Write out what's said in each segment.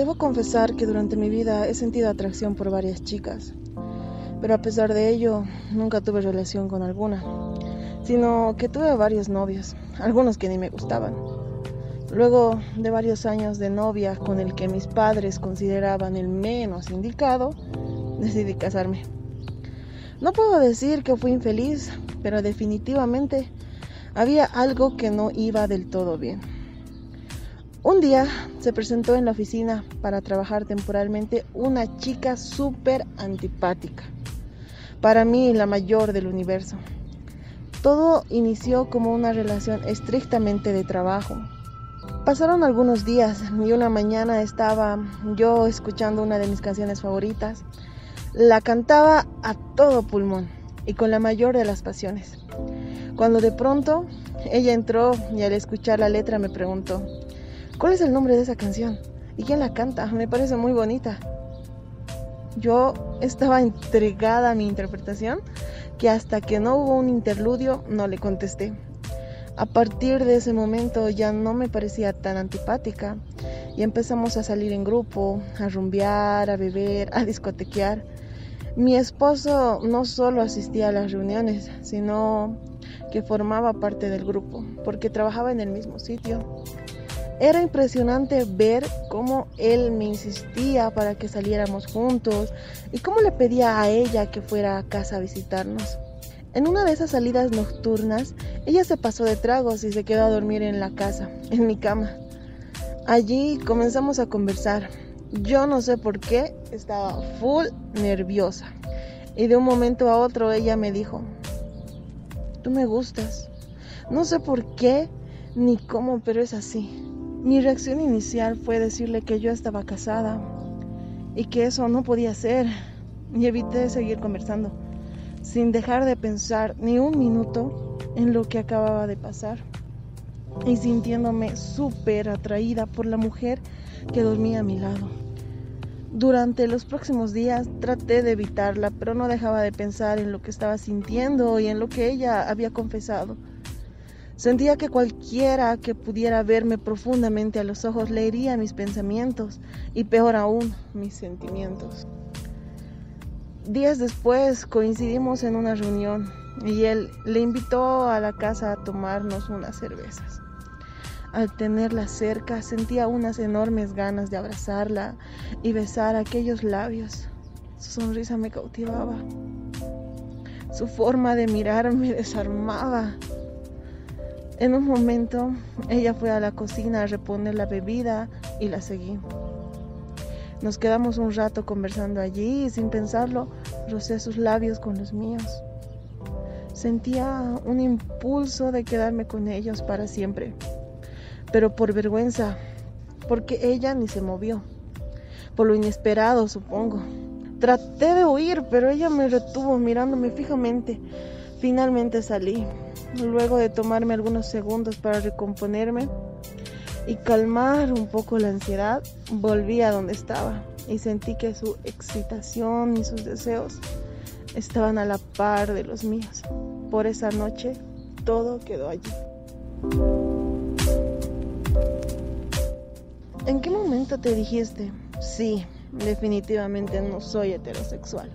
Debo confesar que durante mi vida he sentido atracción por varias chicas, pero a pesar de ello nunca tuve relación con alguna, sino que tuve varios novios, algunos que ni me gustaban. Luego de varios años de novia con el que mis padres consideraban el menos indicado, decidí casarme. No puedo decir que fui infeliz, pero definitivamente había algo que no iba del todo bien. Un día se presentó en la oficina para trabajar temporalmente una chica súper antipática. Para mí la mayor del universo. Todo inició como una relación estrictamente de trabajo. Pasaron algunos días y una mañana estaba yo escuchando una de mis canciones favoritas. La cantaba a todo pulmón y con la mayor de las pasiones. Cuando de pronto ella entró y al escuchar la letra me preguntó, ¿Cuál es el nombre de esa canción? ¿Y quién la canta? Me parece muy bonita. Yo estaba entregada a mi interpretación que hasta que no hubo un interludio no le contesté. A partir de ese momento ya no me parecía tan antipática y empezamos a salir en grupo, a rumbear, a beber, a discotequear. Mi esposo no solo asistía a las reuniones, sino que formaba parte del grupo, porque trabajaba en el mismo sitio. Era impresionante ver cómo él me insistía para que saliéramos juntos y cómo le pedía a ella que fuera a casa a visitarnos. En una de esas salidas nocturnas, ella se pasó de tragos y se quedó a dormir en la casa, en mi cama. Allí comenzamos a conversar. Yo no sé por qué, estaba full nerviosa. Y de un momento a otro ella me dijo, tú me gustas. No sé por qué ni cómo, pero es así. Mi reacción inicial fue decirle que yo estaba casada y que eso no podía ser y evité seguir conversando sin dejar de pensar ni un minuto en lo que acababa de pasar y sintiéndome súper atraída por la mujer que dormía a mi lado. Durante los próximos días traté de evitarla, pero no dejaba de pensar en lo que estaba sintiendo y en lo que ella había confesado. Sentía que cualquiera que pudiera verme profundamente a los ojos leería mis pensamientos y peor aún mis sentimientos. Días después coincidimos en una reunión y él le invitó a la casa a tomarnos unas cervezas. Al tenerla cerca sentía unas enormes ganas de abrazarla y besar aquellos labios. Su sonrisa me cautivaba. Su forma de mirar me desarmaba. En un momento ella fue a la cocina a reponer la bebida y la seguí. Nos quedamos un rato conversando allí y sin pensarlo rocé sus labios con los míos. Sentía un impulso de quedarme con ellos para siempre, pero por vergüenza, porque ella ni se movió, por lo inesperado supongo. Traté de huir, pero ella me retuvo mirándome fijamente. Finalmente salí. Luego de tomarme algunos segundos para recomponerme y calmar un poco la ansiedad, volví a donde estaba y sentí que su excitación y sus deseos estaban a la par de los míos. Por esa noche todo quedó allí. ¿En qué momento te dijiste, sí, definitivamente no soy heterosexual?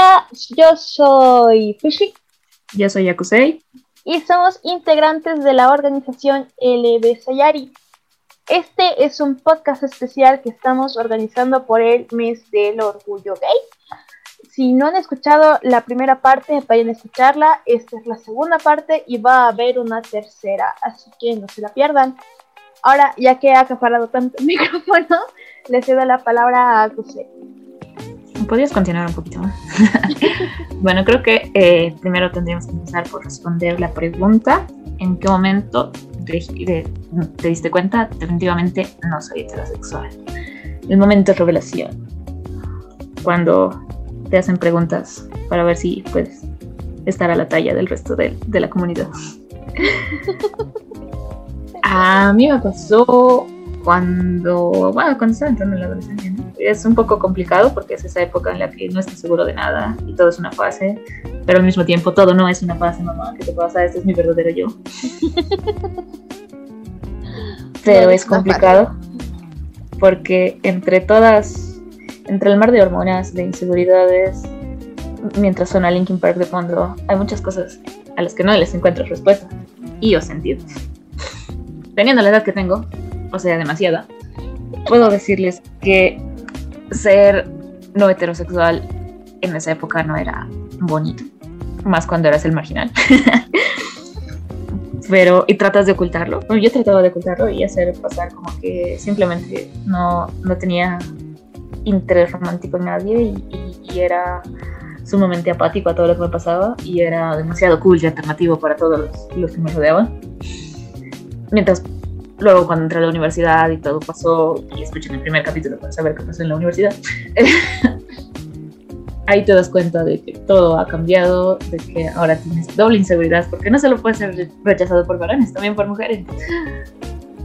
Hola, yo soy Fushi. Yo soy Yakusei. Y somos integrantes de la organización LB Sayari. Este es un podcast especial que estamos organizando por el mes del orgullo gay. Si no han escuchado la primera parte, vayan a escucharla. Esta es la segunda parte y va a haber una tercera, así que no se la pierdan. Ahora, ya que ha acaparado tanto el micrófono, le cedo la palabra a Yakusei. ¿Podrías continuar un poquito más? bueno, creo que eh, primero tendríamos que empezar por responder la pregunta. ¿En qué momento te, te diste cuenta? Definitivamente no soy heterosexual. El momento de revelación. Cuando te hacen preguntas para ver si puedes estar a la talla del resto de, de la comunidad. a mí me pasó cuando, bueno, cuando estaba entrando en la adolescencia, Es un poco complicado porque es esa época en la que no estás seguro de nada y todo es una fase pero al mismo tiempo todo no es una fase, mamá, ¿qué te pasa? Este es mi verdadero yo. pero es complicado porque entre todas, entre el mar de hormonas, de inseguridades, mientras suena Linkin Park de fondo, hay muchas cosas a las que no les encuentro respuesta y o sentido. Teniendo la edad que tengo, o sea, demasiada, puedo decirles que ser no heterosexual en esa época no era bonito, más cuando eras el marginal. Pero, y tratas de ocultarlo. Yo trataba de ocultarlo y hacer pasar como que simplemente no, no tenía interés romántico en nadie y, era sumamente apático a todo lo que me pasaba y era demasiado cool y alternativo para todos los, los que me rodeaban. Mientras luego cuando entré a la universidad y todo pasó, y escuché el primer capítulo para saber qué pasó en la universidad, ahí te das cuenta de que todo ha cambiado, de que ahora tienes doble inseguridad, porque no solo puedes ser rechazado por varones, también por mujeres.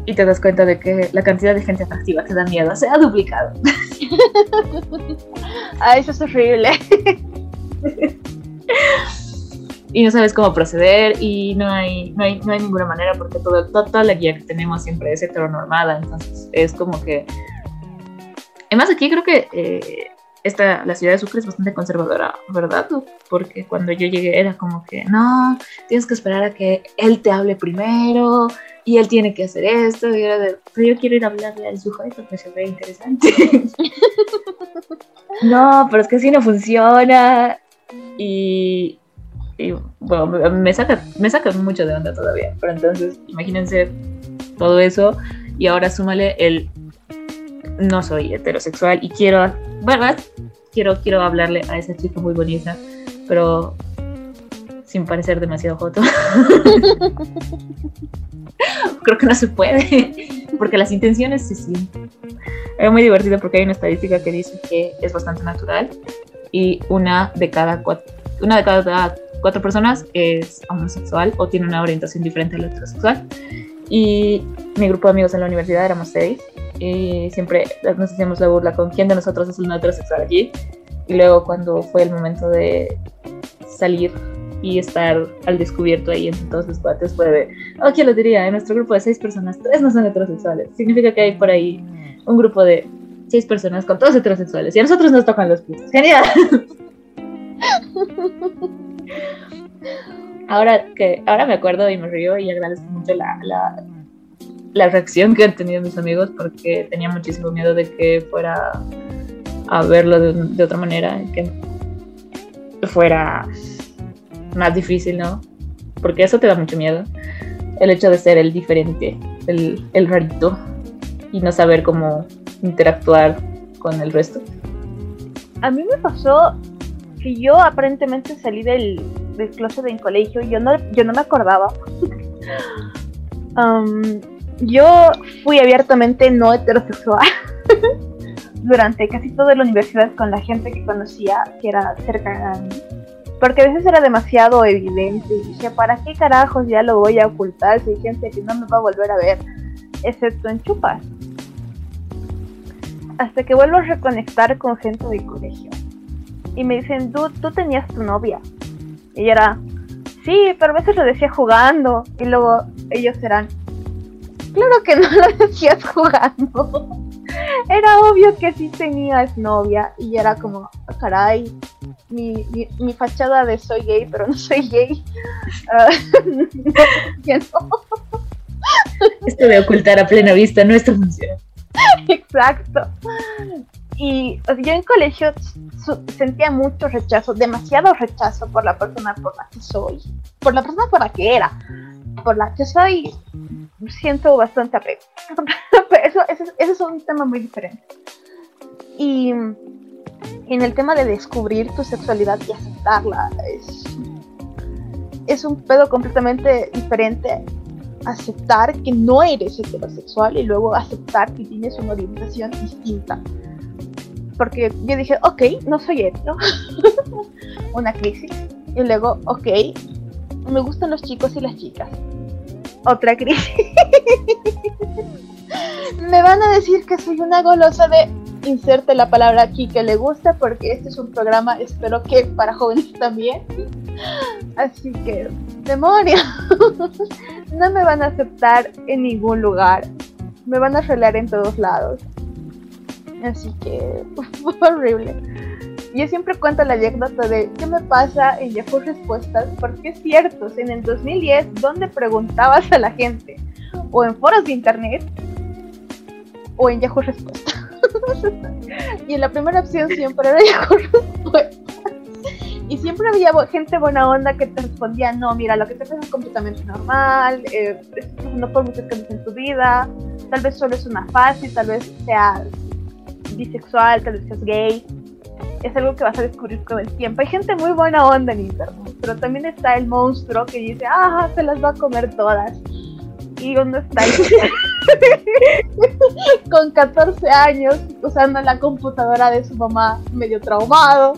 Y te das cuenta de que la cantidad de gente atractiva que da miedo se ha duplicado. ah, eso es horrible. y no sabes cómo proceder y no hay, no hay, no hay ninguna manera porque todo, toda la guía que tenemos siempre es heteronormada, entonces es como que... Además aquí creo que eh, esta, la ciudad de Sucre es bastante conservadora, ¿verdad? Porque cuando yo llegué era como que, no, tienes que esperar a que él te hable primero y él tiene que hacer esto. Y era de, pero yo quiero ir a hablarle al sujeto, que se ve interesante. no, pero es que así no funciona. Y, y bueno, me saca, me saca mucho de onda todavía. Pero entonces, imagínense todo eso y ahora súmale el no soy heterosexual y quiero, ¿verdad? Quiero, quiero hablarle a esa chica muy bonita, pero sin parecer demasiado joto. Creo que no se puede, porque las intenciones se sienten. Es muy divertido porque hay una estadística que dice que es bastante natural y una de cada cuatro, una de cada cuatro personas es homosexual o tiene una orientación diferente a la heterosexual. Y mi grupo de amigos en la universidad éramos seis y siempre nos hacíamos la burla con quién de nosotros es no heterosexual allí. Y luego cuando fue el momento de salir y estar al descubierto ahí entre todos los cuates fue de, oh, ¿quién lo diría? En nuestro grupo de seis personas, tres no son heterosexuales. Significa que hay por ahí un grupo de seis personas con todos heterosexuales y a nosotros nos tocan los pies. ¡Genial! ahora que ahora me acuerdo y me río y agradezco mucho la, la la reacción que han tenido mis amigos porque tenía muchísimo miedo de que fuera a verlo de, otra manera, que fuera más difícil, ¿no? Porque eso te da mucho miedo, el hecho de ser el diferente, el, el rarito y no saber cómo interactuar con el resto. A mí me pasó que yo aparentemente salí del, del closet en colegio yo no, yo no me acordaba. um, yo fui abiertamente no heterosexual durante casi toda la universidad con la gente que conocía que era cerca de mí. Porque a veces era demasiado evidente y dije, ¿para qué carajos ya lo voy a ocultar si hay gente que no me va a volver a ver, excepto en chupas? Hasta que vuelvo a reconectar con gente del colegio. Y me dicen, tú, tú tenías tu novia. Y era, sí, pero a veces lo decía jugando. Y luego ellos eran, Claro que no lo decías jugando. Era obvio que sí tenías novia y era como, ah, caray, mi, mi, fachada de soy gay, pero no soy gay. Uh, Esto de ocultar a plena vista no está funcionando. Exacto. Y yo en colegio sentía mucho rechazo, demasiado rechazo por la persona por la que soy, por la persona por la que era, por la que soy siento bastante apego. eso, ese, es un tema muy diferente. Y en el tema de descubrir tu sexualidad y aceptarla, es, es un pedo completamente diferente. Aceptar que no eres heterosexual y luego aceptar que tienes una orientación distinta. Porque yo dije, ok, no soy hetero. una crisis. Y luego, ok, me gustan los chicos y las chicas otra crisis. Me van a decir que soy una golosa de inserte la palabra aquí que le gusta porque este es un programa, espero que para jóvenes también. Así que, demonios, no me van a aceptar en ningún lugar. Me van a relar en todos lados. Así que, horrible. Yo siempre cuento la anécdota de qué me pasa en Yahoo Respuestas, porque es cierto, en el 2010, ¿dónde preguntabas a la gente? O en foros de internet, o en Yahoo Respuestas. y en la primera opción siempre era Yahoo Respuestas. Y siempre había gente buena onda que te respondía, no, mira, lo que te pasa es completamente normal, eh, no por muchos cambios en tu vida, tal vez solo es una fase, tal vez seas bisexual, tal vez seas gay. Es algo que vas a descubrir con el tiempo. Hay gente muy buena onda en internet, pero también está el monstruo que dice, ah, se las va a comer todas. Y uno está con 14 años usando la computadora de su mamá medio traumado,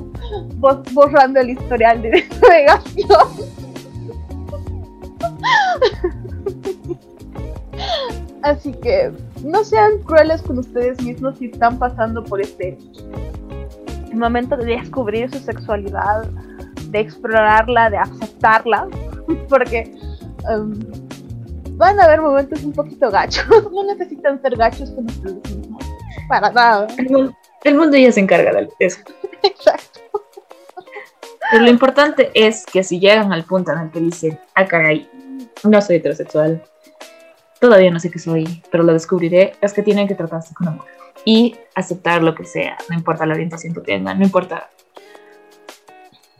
borrando el historial de navegación. Así que no sean crueles con ustedes mismos si están pasando por este momento de descubrir su sexualidad, de explorarla, de aceptarla, porque um, van a haber momentos un poquito gachos. No necesitan ser gachos con ustedes mismos. Para nada. El mundo, ya se encarga de eso. Exacto. Pero lo importante es que si llegan al punto en el que dicen, ah, caray, no soy heterosexual, todavía no sé qué soy, pero lo descubriré, es que tienen que tratarse con amor y aceptar lo que sea, no importa la orientación que tengan, no importa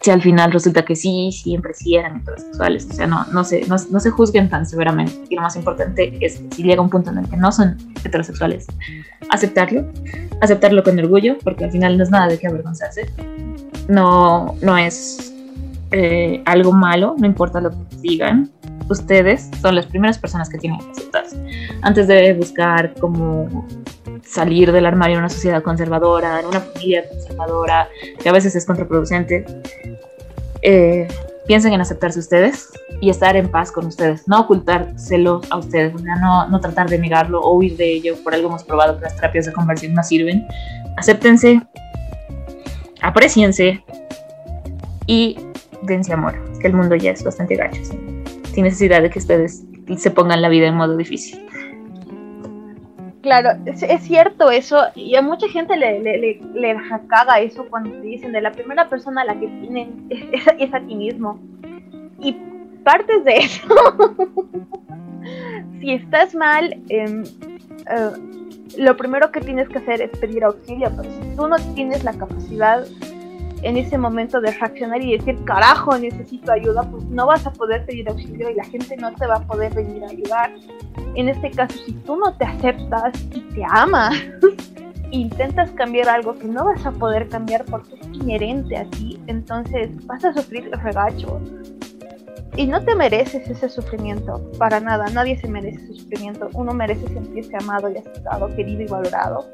si al final resulta que sí, siempre sí eran heterosexuales, o sea, no, no, se, no, se juzguen tan severamente. Y lo más importante es que si llega un punto en el que no son heterosexuales, aceptarlo, aceptarlo con orgullo, porque al final no es nada de qué avergonzarse, no, no es eh, algo malo, no importa lo que digan, ustedes son las primeras personas que tienen que aceptarse. Antes de buscar cómo salir del armario en una sociedad conservadora, en una familia conservadora, que a veces es contraproducente, eh, piensen en aceptarse ustedes y estar en paz con ustedes, no ocultárselo a ustedes, no, no tratar de negarlo o huir de ello. Por algo hemos probado que las terapias de conversión no sirven. Acéptense, apreciense y dense amor, que el mundo ya es bastante gacho, sin necesidad de que ustedes se pongan la vida en modo difícil. Claro, es, cierto eso, y a mucha gente le, le, le, caga eso cuando te dicen de la primera persona a la que tienen es, a ti mismo. Y partes de eso, si estás mal, em, eh, lo primero que tienes que hacer es pedir auxilio, pero si tú no tienes la capacidad en ese momento de reaccionar y decir, carajo, necesito ayuda, pues no vas a poder pedir auxilio y la gente no te va a poder venir a ayudar. En este caso, si tú no te aceptas y te amas, intentas cambiar algo que no vas a poder cambiar porque es inherente a ti, entonces vas a sufrir regacho. Y no te mereces ese sufrimiento, para nada, nadie se merece ese sufrimiento. Uno merece sentirse amado y aceptado, querido y valorado.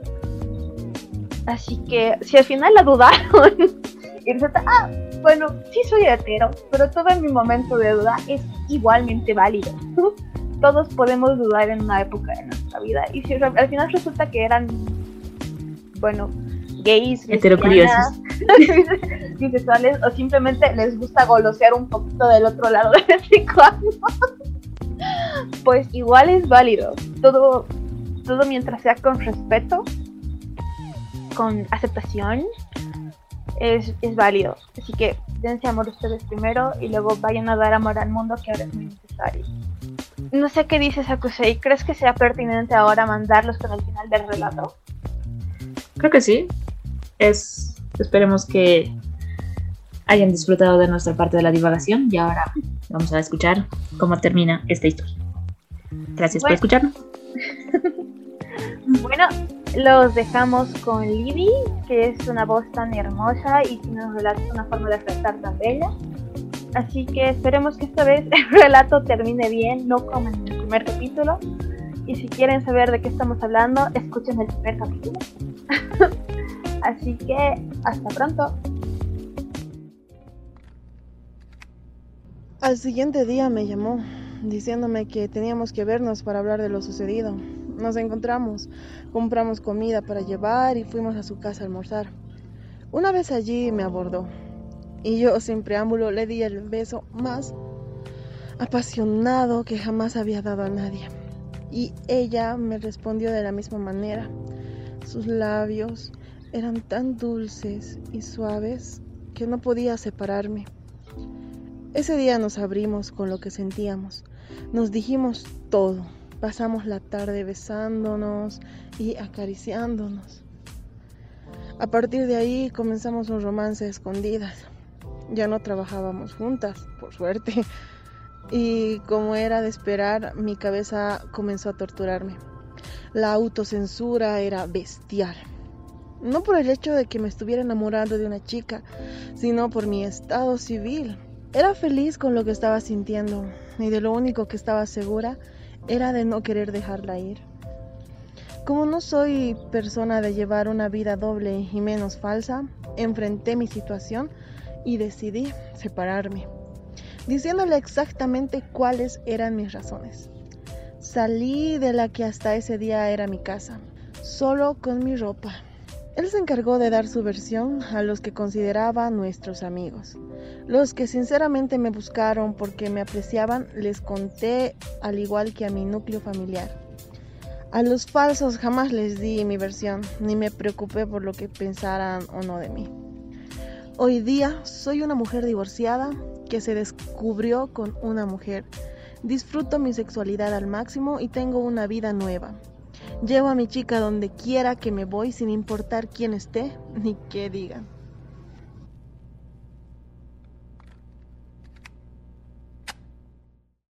Así que si al final la dudaron y resulta, ah, bueno, sí soy hetero, pero todo en mi momento de duda es igualmente válido. Todos podemos dudar en una época de nuestra vida y si al final resulta que eran, bueno, gays, heterocuriosos, bisexuales o simplemente les gusta golosear un poquito del otro lado de vez pues igual es válido. Todo, todo mientras sea con respeto con aceptación es, es, válido. Así que dense amor ustedes primero y luego vayan a dar amor al mundo que ahora es muy necesario. No sé qué dices, Akusei. ¿Crees que sea pertinente ahora mandarlos con el final del relato? Creo que sí. Es, esperemos que hayan disfrutado de nuestra parte de la divagación y ahora vamos a escuchar cómo termina esta historia. Gracias por escucharnos. Los dejamos con Libby, que es una voz tan hermosa y tiene un relato, una forma de relatar tan bella. Así que esperemos que esta vez el relato termine bien, no como en el primer capítulo. Y si quieren saber de qué estamos hablando, escuchen el primer capítulo. Así que hasta pronto. Al siguiente día me llamó diciéndome que teníamos que vernos para hablar de lo sucedido. Nos encontramos, compramos comida para llevar y fuimos a su casa a almorzar. Una vez allí me abordó. y yo sin preámbulo le di el beso más apasionado que jamás había dado a nadie. Y ella me respondió de la misma manera. Sus labios eran tan dulces y suaves que no podía separarme. Ese día nos abrimos con lo que sentíamos. Nos dijimos todo. Pasamos la tarde besándonos y acariciándonos. A partir de ahí comenzamos un romance escondidas. Ya no trabajábamos juntas, por suerte. Y como era de esperar, mi cabeza comenzó a torturarme. La autocensura era bestial. No por el hecho de que me estuviera enamorando de una chica, sino por mi estado civil. Era feliz con lo que estaba sintiendo y de lo único que estaba segura era de no querer dejarla ir. Como no soy persona de llevar una vida doble y menos falsa, enfrenté mi situación y decidí separarme, diciéndole exactamente cuáles eran mis razones. Salí de la que hasta ese día era mi casa, solo con mi ropa. Él se encargó de dar su versión a los que consideraba nuestros amigos. Los que sinceramente me buscaron porque me apreciaban, les conté al igual que a mi núcleo familiar. A los falsos jamás les di mi versión, ni me preocupé por lo que pensaran o no de mí. Hoy día soy una mujer divorciada que se descubrió con una mujer. Disfruto mi sexualidad al máximo y tengo una vida nueva. Llevo a mi chica donde quiera que me voy sin importar quién esté ni qué digan.